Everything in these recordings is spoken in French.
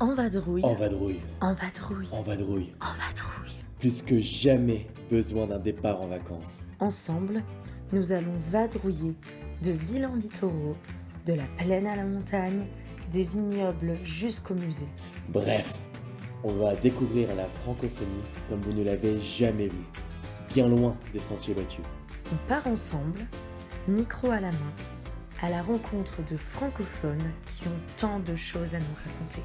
En vadrouille. En vadrouille. En vadrouille. En vadrouille. En vadrouille. Plus que jamais besoin d'un départ en vacances. Ensemble, nous allons vadrouiller de villes en littoraux, de la plaine à la montagne, des vignobles jusqu'au musée. Bref, on va découvrir la francophonie comme vous ne l'avez jamais vue. Bien loin des sentiers battus. On part ensemble, micro à la main, à la rencontre de francophones qui ont tant de choses à nous raconter.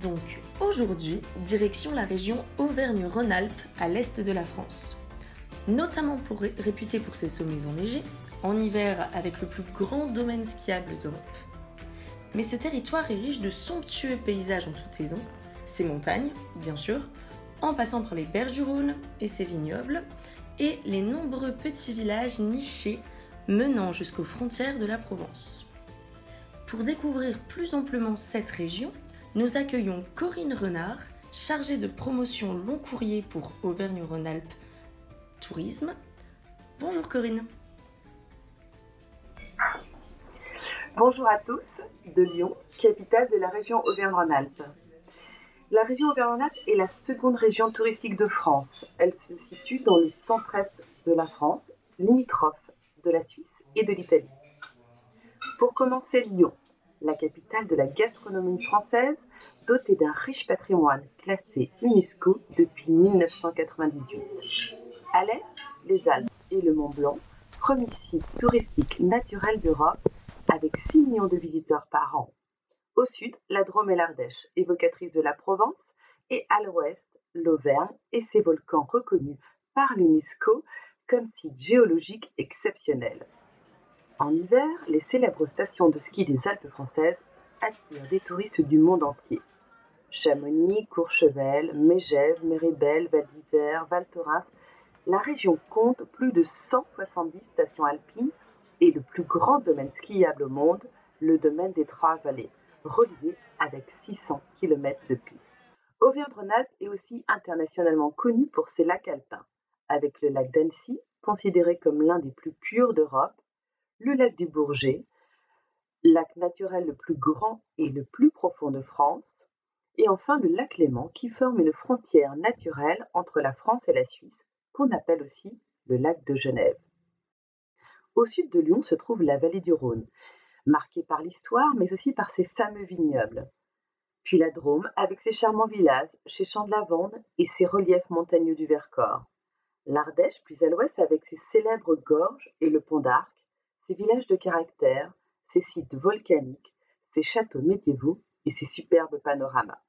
Donc aujourd'hui, direction la région Auvergne-Rhône-Alpes à l'est de la France. Notamment réputée pour ses sommets enneigés, en hiver avec le plus grand domaine skiable d'Europe. Mais ce territoire est riche de somptueux paysages en toute saison, ses montagnes, bien sûr, en passant par les berges du Rhône et ses vignobles, et les nombreux petits villages nichés menant jusqu'aux frontières de la Provence. Pour découvrir plus amplement cette région, nous accueillons Corinne Renard, chargée de promotion long courrier pour Auvergne-Rhône-Alpes Tourisme. Bonjour Corinne. Bonjour à tous de Lyon, capitale de la région Auvergne-Rhône-Alpes. La région Auvergne-Rhône-Alpes est la seconde région touristique de France. Elle se situe dans le centre-est de la France, limitrophe de la Suisse et de l'Italie. Pour commencer, Lyon, la capitale de la gastronomie française, dotée d'un riche patrimoine classé UNESCO depuis 1998. À l'est, les Alpes et le Mont Blanc, premier site touristique naturel d'Europe avec 6 millions de visiteurs par an. Au sud, la Drôme et l'Ardèche, évocatrice de la Provence, et à l'ouest, l'Auvergne et ses volcans reconnus par l'UNESCO comme site géologique exceptionnel. En hiver, les célèbres stations de ski des Alpes françaises attirent des touristes du monde entier. Chamonix, Courchevel, Mégève, Méribel, Val d'Isère, Val Thorens, la région compte plus de 170 stations alpines et le plus grand domaine skiable au monde, le domaine des Trois Vallées, relié avec 600 km de pistes. Auvergne-Rhône-Alpes est aussi internationalement connu pour ses lacs alpins, avec le lac d'Annecy, considéré comme l'un des plus purs d'Europe, le lac du Bourget, lac naturel le plus grand et le plus profond de France, et enfin le lac Léman qui forme une frontière naturelle entre la France et la Suisse, qu'on appelle aussi le lac de Genève. Au sud de Lyon se trouve la vallée du Rhône, marquée par l'histoire mais aussi par ses fameux vignobles. Puis la Drôme avec ses charmants villages, ses champs de lavande et ses reliefs montagneux du Vercors. L'Ardèche plus à l'ouest avec ses célèbres gorges et le pont d'Arc, villages de caractère, ses sites volcaniques, ses châteaux médiévaux et ses superbes panoramas.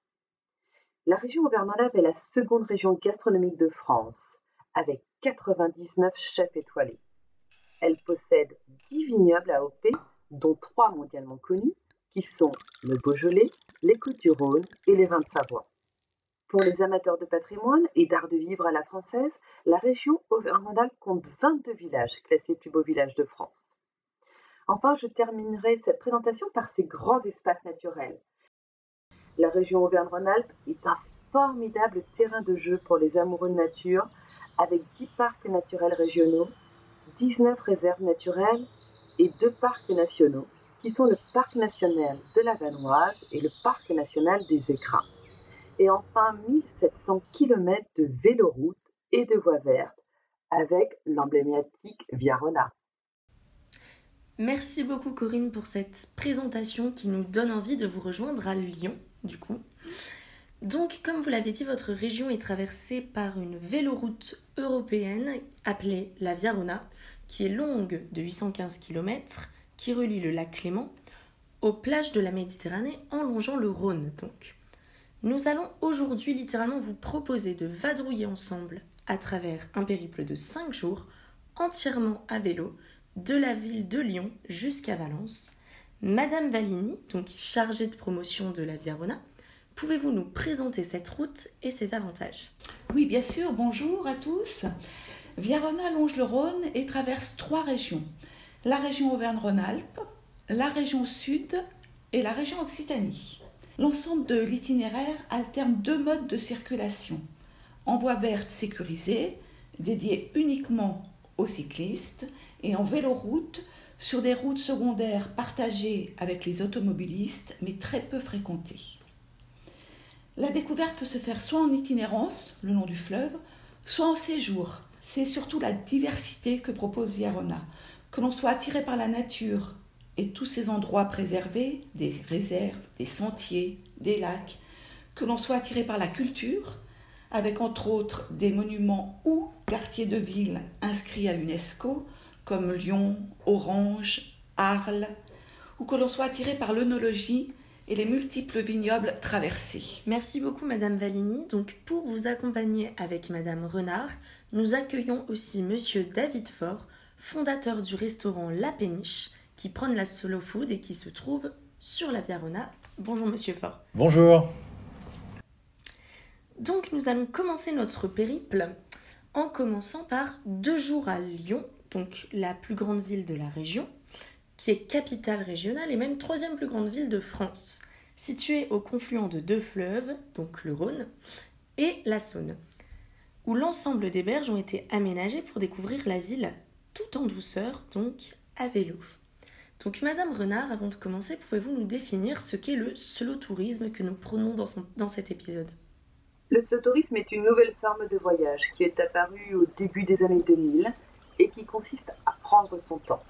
La région Auvergne-Rhône-Alpes est la seconde région gastronomique de France, avec 99 chefs étoilés. Elle possède 10 vignobles AOP, dont 3 mondialement connus, qui sont le Beaujolais, les Côtes-du-Rhône et les Vins de Savoie. Pour les amateurs de patrimoine et d'art de vivre à la française, la région Auvergne-Rhône-Alpes compte 22 villages classés plus beaux villages de France. Enfin, je terminerai cette présentation par ces grands espaces naturels. La région Auvergne-Rhône-Alpes est un formidable terrain de jeu pour les amoureux de nature, avec 10 parcs naturels régionaux, 19 réserves naturelles et deux parcs nationaux, qui sont le parc national de la Vanoise et le parc national des Écrins. Et enfin, 1700 km de véloroutes et de voies vertes, avec l'emblématique Via Rona. Merci beaucoup Corinne pour cette présentation qui nous donne envie de vous rejoindre à Lyon, du coup. Donc, comme vous l'avez dit, votre région est traversée par une véloroute européenne appelée la Via Rona, qui est longue de 815 km, qui relie le lac Clément aux plages de la Méditerranée en longeant le Rhône donc. Nous allons aujourd'hui littéralement vous proposer de vadrouiller ensemble à travers un périple de 5 jours entièrement à vélo de la ville de Lyon jusqu'à Valence. Madame Valigny, donc chargée de promotion de la Via Rona, pouvez-vous nous présenter cette route et ses avantages? Oui, bien sûr. Bonjour à tous. Via Rona longe le Rhône et traverse trois régions la région Auvergne-Rhône-Alpes, la région Sud et la région Occitanie. L'ensemble de l'itinéraire alterne deux modes de circulation. En voie verte sécurisée, dédiée uniquement aux cyclistes, et en véloroute sur des routes secondaires partagées avec les automobilistes, mais très peu fréquentées. La découverte peut se faire soit en itinérance, le long du fleuve, soit en séjour. C'est surtout la diversité que propose Viarona. Que l'on soit attiré par la nature, et tous ces endroits préservés, des réserves, des sentiers, des lacs, que l'on soit attiré par la culture, avec entre autres des monuments ou quartiers de ville inscrits à l'UNESCO, comme Lyon, Orange, Arles, ou que l'on soit attiré par l'œnologie et les multiples vignobles traversés. Merci beaucoup Madame Valigny. Donc pour vous accompagner avec Madame Renard, nous accueillons aussi Monsieur David Faure, fondateur du restaurant La Péniche, qui prône la solo food et qui se trouve sur la Via Rona. Bonjour Monsieur Fort. Bonjour. Donc nous allons commencer notre périple en commençant par deux jours à Lyon, donc la plus grande ville de la région, qui est capitale régionale et même troisième plus grande ville de France, située au confluent de deux fleuves, donc le Rhône et la Saône, où l'ensemble des berges ont été aménagées pour découvrir la ville tout en douceur, donc à vélo. Donc, Madame Renard, avant de commencer, pouvez-vous nous définir ce qu'est le slow tourisme que nous prenons dans, cet épisode? Le slow tourisme est une nouvelle forme de voyage qui est apparue au début des années 2000 et qui consiste à prendre son temps.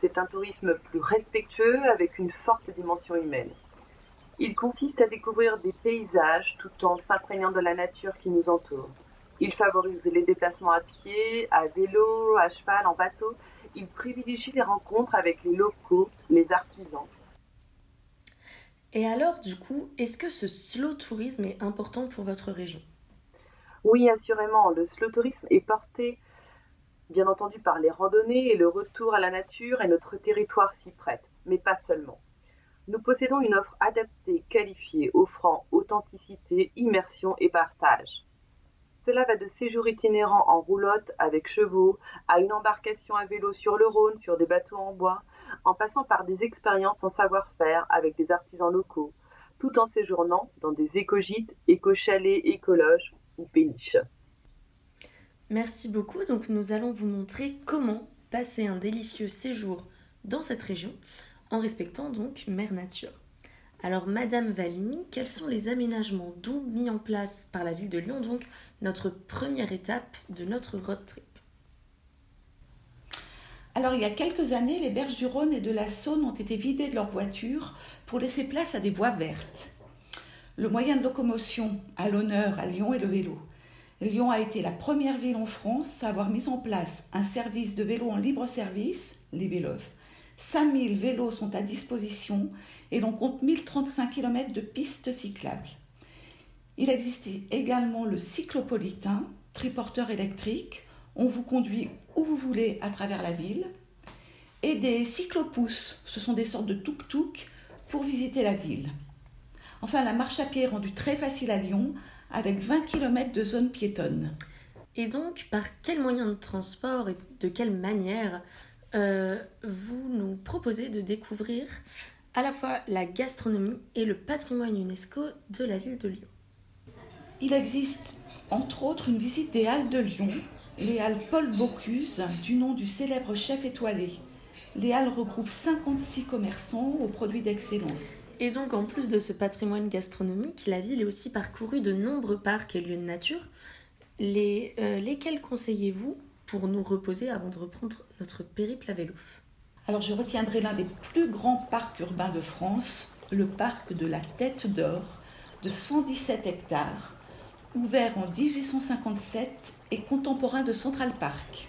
C'est un tourisme plus respectueux avec une forte dimension humaine. Il consiste à découvrir des paysages tout en s'imprégnant de la nature qui nous entoure. Il favorise les déplacements à pied, à vélo, à cheval, en bateau il privilégie les rencontres avec les locaux, les artisans. Et alors, du coup, est-ce que ce slow tourisme est important pour votre région? Oui, assurément. Le slow tourisme est porté, bien entendu, par les randonnées et le retour à la nature et notre territoire s'y prête, mais pas seulement. Nous possédons une offre adaptée, qualifiée, offrant authenticité, immersion et partage. Cela va de séjours itinérants en roulotte avec chevaux à une embarcation à vélo sur le Rhône sur des bateaux en bois, en passant par des expériences en savoir-faire avec des artisans locaux, tout en séjournant dans des éco-gîtes, éco-chalets, écologes ou péniches. Merci beaucoup. Donc nous allons vous montrer comment passer un délicieux séjour dans cette région en respectant donc Mère Nature. Alors, Madame Valigny, quels sont les aménagements doux mis en place par la ville de Lyon, donc notre première étape de notre road trip? Alors, il y a quelques années, les berges du Rhône et de la Saône ont été vidées de leurs voitures pour laisser place à des voies vertes. Le moyen de locomotion à l'honneur à Lyon est le vélo. Lyon a été la première ville en France à avoir mis en place un service de vélo en libre service, les vélos. 5000 vélos sont à disposition et l'on compte 1035 km de pistes cyclables. Il existait également le cyclopolitain, triporteur électrique. On vous conduit où vous voulez à travers la ville. Et des cyclopousses, ce sont des sortes de tuk-tuk pour visiter la ville. Enfin, la marche à pied est rendue très facile à Lyon avec 20 km de zone piétonne. Et donc, par quel moyen de transport et de quelle manière euh, vous nous proposez de découvrir à la fois la gastronomie et le patrimoine UNESCO de la ville de Lyon? Il existe entre autres une visite des Halles de Lyon, les Halles Paul Bocuse, du nom du célèbre chef étoilé. Les Halles regroupent 56 commerçants aux produits d'excellence. Et donc, en plus de ce patrimoine gastronomique, la ville est aussi parcourue de nombreux parcs et lieux de nature. Les, euh, lesquels conseillez-vous pour nous reposer avant de reprendre notre périple à vélo? Alors je retiendrai l'un des plus grands parcs urbains de France, le parc de la Tête d'Or, de 117 hectares, ouvert en 1857 et contemporain de Central Park.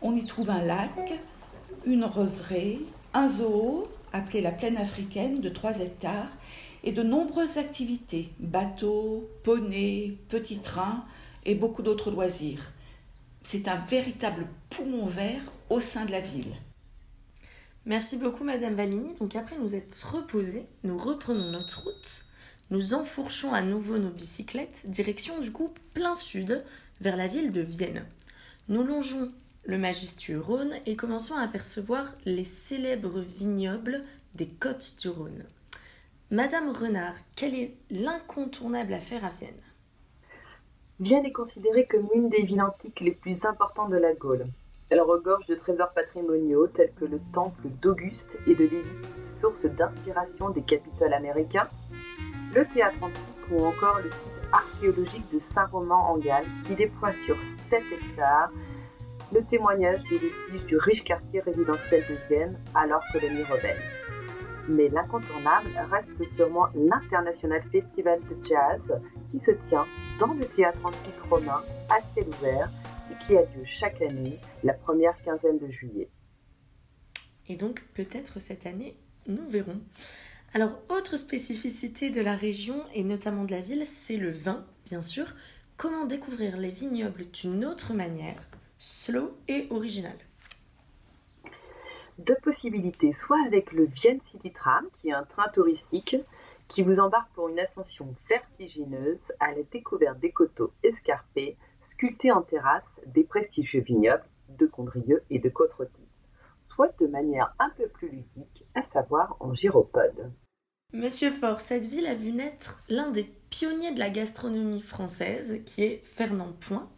On y trouve un lac, une roseraie, un zoo, appelé la plaine africaine, de 3 hectares, et de nombreuses activités, bateaux, poneys, petits trains et beaucoup d'autres loisirs. C'est un véritable poumon vert au sein de la ville. Merci beaucoup Madame Valini. Donc après nous être reposés, nous reprenons notre route. Nous enfourchons à nouveau nos bicyclettes, direction du coup plein sud, vers la ville de Vienne. Nous longeons le majestueux Rhône et commençons à apercevoir les célèbres vignobles des côtes du Rhône. Madame Renard, quel est l'incontournable à faire à Vienne? Vienne est considérée comme une des villes antiques les plus importantes de la Gaule. Elle regorge de trésors patrimoniaux tels que le temple d'Auguste et de Lévis, source d'inspiration des capitales américains, le théâtre antique ou encore le site archéologique de Saint-Romain en Galles qui déploie sur 7 hectares le témoignage des vestiges du riche quartier résidentiel de Vienne alors colonie rebelle. Mais l'incontournable reste sûrement l'International Festival de Jazz qui se tient dans le théâtre antique romain à ciel ouvert et qui a lieu chaque année la première quinzaine de juillet. Et donc peut-être cette année, nous verrons. Alors, autre spécificité de la région et notamment de la ville, c'est le vin, bien sûr. Comment découvrir les vignobles d'une autre manière, slow et original Deux possibilités, soit avec le Vienne City Tram, qui est un train touristique qui vous embarque pour une ascension vertigineuse à la découverte des coteaux escarpés, sculptés en terrasse des prestigieux vignobles de Condrieu et de côte soit de manière un peu plus ludique, à savoir en gyropode. Monsieur Faure, cette ville a vu naître l'un des pionniers de la gastronomie française, qui est Fernand Point.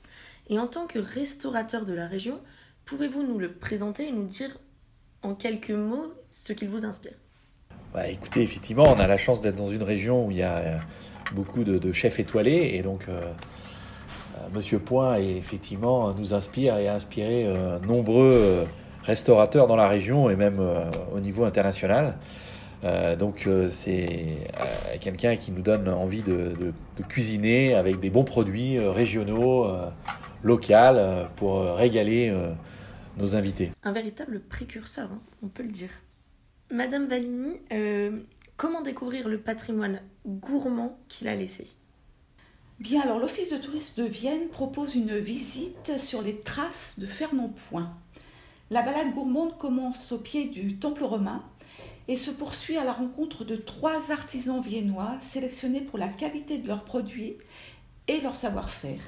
Et en tant que restaurateur de la région, pouvez-vous nous le présenter et nous dire en quelques mots ce qu'il vous inspire? Bah, Écoutez, effectivement, on a la chance d'être dans une région où il y a euh, beaucoup de, chefs étoilés. Et donc, euh, euh, Monsieur Point, effectivement, nous inspire et a inspiré nombreux restaurateurs dans la région et même au niveau international. Donc c'est quelqu'un qui nous donne envie de, cuisiner avec des bons produits régionaux, locaux, pour régaler nos invités. Un véritable précurseur, hein, on peut le dire. Madame Valini, euh, comment découvrir le patrimoine gourmand qu'il a laissé? Bien, alors l'Office de tourisme de Vienne propose une visite sur les traces de Fernand Point. La balade gourmande commence au pied du temple romain et se poursuit à la rencontre de trois artisans viennois sélectionnés pour la qualité de leurs produits et leur savoir-faire.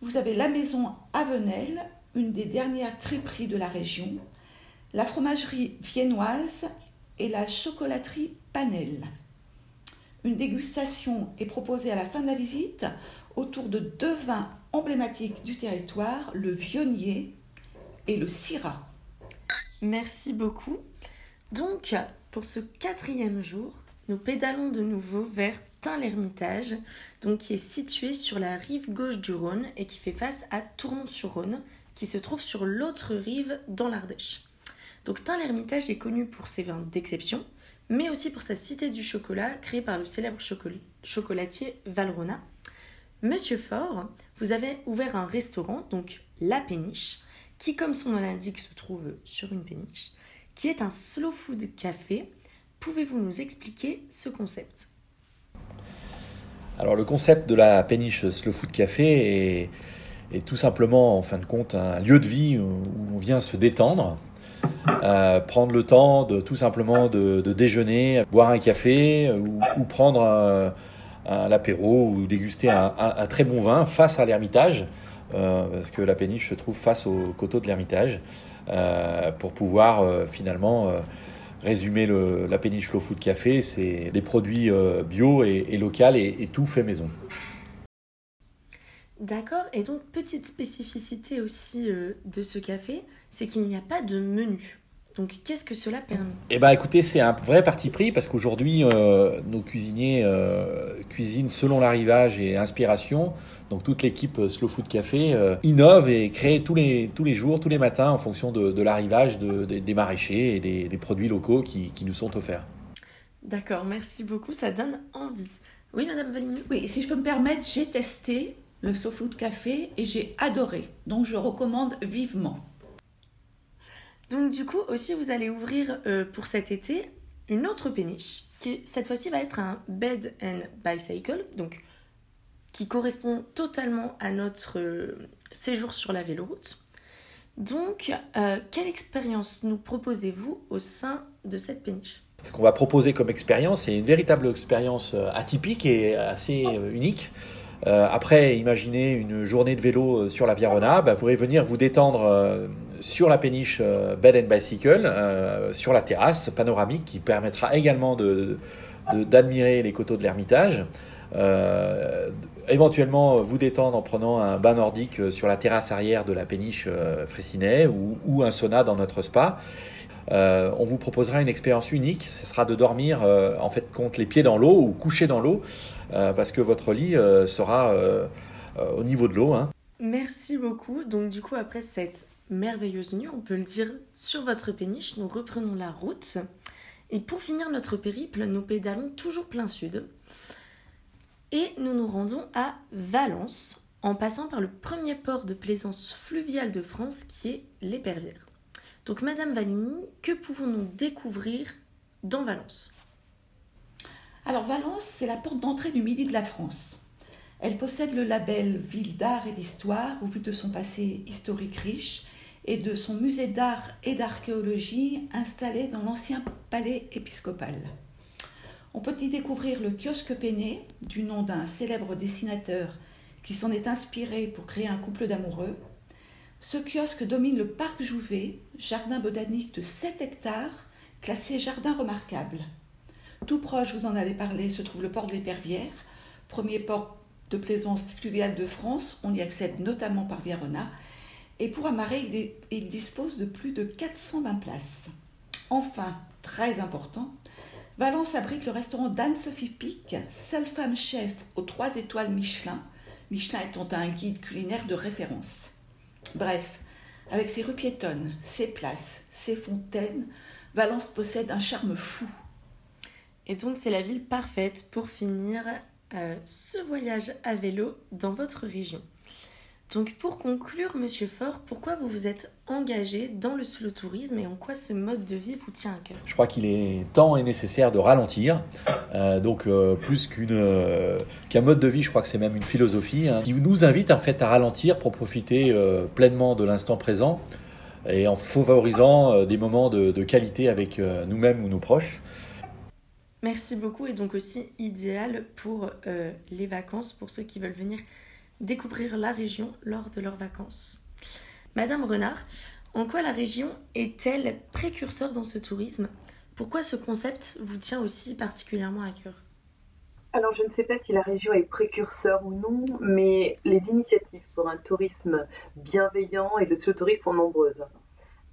Vous avez la maison Avenel, une des dernières triperies de la région, la fromagerie viennoise et la chocolaterie Panel. Une dégustation est proposée à la fin de la visite autour de deux vins emblématiques du territoire, le Vionnier et le Syrah. Merci beaucoup. Donc, pour ce quatrième jour, nous pédalons de nouveau vers Tain-l'Hermitage, qui est situé sur la rive gauche du Rhône et qui fait face à Tournon-sur-Rhône, qui se trouve sur l'autre rive dans l'Ardèche. Donc Tain-l'Hermitage est connu pour ses vins d'exception, mais aussi pour sa cité du chocolat créée par le célèbre chocolatier Valrona. Monsieur Fort, vous avez ouvert un restaurant, donc La Péniche, qui, comme son nom l'indique, se trouve sur une péniche, qui est un slow food café. Pouvez-vous nous expliquer ce concept? Alors le concept de la péniche Slow Food Café est, tout simplement, en fin de compte, un lieu de vie où on vient se détendre, euh, prendre le temps de tout simplement de, déjeuner, boire un café ou, prendre un, apéro ou déguster un, très bon vin face à l'Ermitage, euh, parce que la péniche se trouve face au coteau de l'Ermitage, euh, pour pouvoir finalement résumer la péniche Low Food Café, c'est des produits bio et, et locaux et tout fait maison. D'accord, et donc petite spécificité aussi de ce café, c'est qu'il n'y a pas de menu. Donc qu'est-ce que cela permet? Eh bien écoutez, c'est un vrai parti pris parce qu'aujourd'hui, euh, nos cuisiniers euh, cuisinent selon l'arrivage et l'inspiration. Donc toute l'équipe Slow Food Café euh, innove et crée tous les, tous les jours, tous les matins en fonction de, l'arrivage des maraîchers et des, produits locaux qui, qui, nous sont offerts. D'accord, merci beaucoup, ça donne envie. Oui, Madame Vanini Oui, si je peux me permettre, j'ai testé le Slow Food Café et j'ai adoré. Donc je recommande vivement. Donc du coup aussi vous allez ouvrir euh, pour cet été une autre péniche qui cette fois-ci va être un bed and bicycle donc qui correspond totalement à notre euh, séjour sur la véloroute. Donc euh, quelle expérience nous proposez-vous au sein de cette péniche? Ce qu'on va proposer comme expérience, c'est une véritable expérience atypique et assez unique. après, imaginez une journée de vélo sur la Via Rona, bah, vous pourrez venir vous détendre sur la péniche euh, Bed Bicycle, euh, sur la terrasse panoramique qui permettra également d'admirer les coteaux de l'Ermitage. Euh, éventuellement vous détendre en prenant un bain nordique sur la terrasse arrière de la péniche Fraissinet ou, un sauna dans notre spa. on vous proposera une expérience unique, ce sera de dormir en fait contre les pieds dans l'eau ou coucher dans l'eau parce que votre lit sera au niveau de l'eau. Hein. Merci beaucoup. Donc du coup après cette merveilleuse nuit, on peut le dire, sur votre péniche. Nous reprenons la route. Et pour finir notre périple, nous pédalons toujours plein sud. Et nous nous rendons à Valence, en passant par le premier port de plaisance fluviale de France qui est l'Épervière. Donc, Madame Valini, que pouvons-nous découvrir dans Valence? Alors, Valence, c'est la porte d'entrée du Midi de la France. Elle possède le label Ville d'art et d'histoire au vu de son passé historique riche et de son musée d'art et d'archéologie installé dans l'ancien palais épiscopal. On peut y découvrir le kiosque Péné, du nom d'un célèbre dessinateur qui s'en est inspiré pour créer un couple d'amoureux. Ce kiosque domine le parc Jouvet, jardin botanique de 7 hectares, classé jardin remarquable. Tout proche, vous en avez parlé, se trouve le port de l'Épervière, premier port de plaisance fluviale de France. On y accède notamment par Vierona et pour amarrer, il dispose de plus de 420 places. Enfin, très important, Valence abrite le restaurant d'Anne-Sophie Pic, seule femme chef aux trois étoiles Michelin, Michelin étant un guide culinaire de référence. Bref, avec ses rues piétonnes, ses places, ses fontaines, Valence possède un charme fou. Et donc c'est la ville parfaite pour finir euh, ce voyage à vélo dans votre région. Donc pour conclure, Monsieur Faure, pourquoi vous vous êtes engagé dans le slow tourisme et en quoi ce mode de vie vous tient à cœur? Je crois qu'il est temps et nécessaire de ralentir. Euh, donc euh, plus qu'une, euh, qu'un mode de vie, je crois que c'est même une philosophie hein, qui nous invite en fait à ralentir pour profiter pleinement de l'instant présent et en favorisant des moments de, de qualité avec nous-mêmes ou nos proches. Merci beaucoup et donc aussi idéal pour les vacances, pour ceux qui veulent venir découvrir la région lors de leurs vacances. Madame Renard, en quoi la région est-elle précurseur dans ce tourisme? Pourquoi ce concept vous tient aussi particulièrement à cœur? Alors, je ne sais pas si la région est précurseur ou non, mais les initiatives pour un tourisme bienveillant et de ce tourisme sont nombreuses.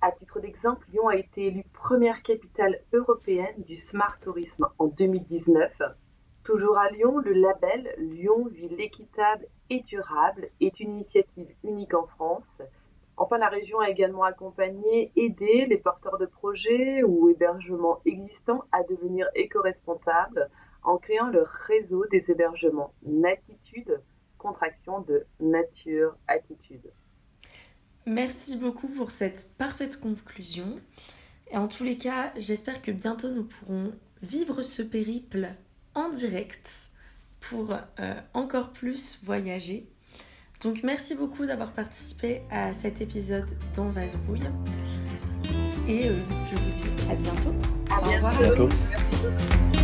À titre d'exemple, Lyon a été élue première capitale européenne du smart tourisme en 2019 Toujours à Lyon, le label Lyon Ville équitable et durable est une initiative unique en France. Enfin, la région a également accompagné, aidé les porteurs de projets ou hébergements existants à devenir éco-responsables en créant le réseau des hébergements Natitude, contraction de Nature Attitude. Merci beaucoup pour cette parfaite conclusion. Et en tous les cas, j'espère que bientôt nous pourrons vivre ce périple en direct pour euh, encore plus voyager. Donc merci beaucoup d'avoir participé à cet épisode dans Vadrouille. Et euh, je vous dis à bientôt. À bientôt. À bientôt.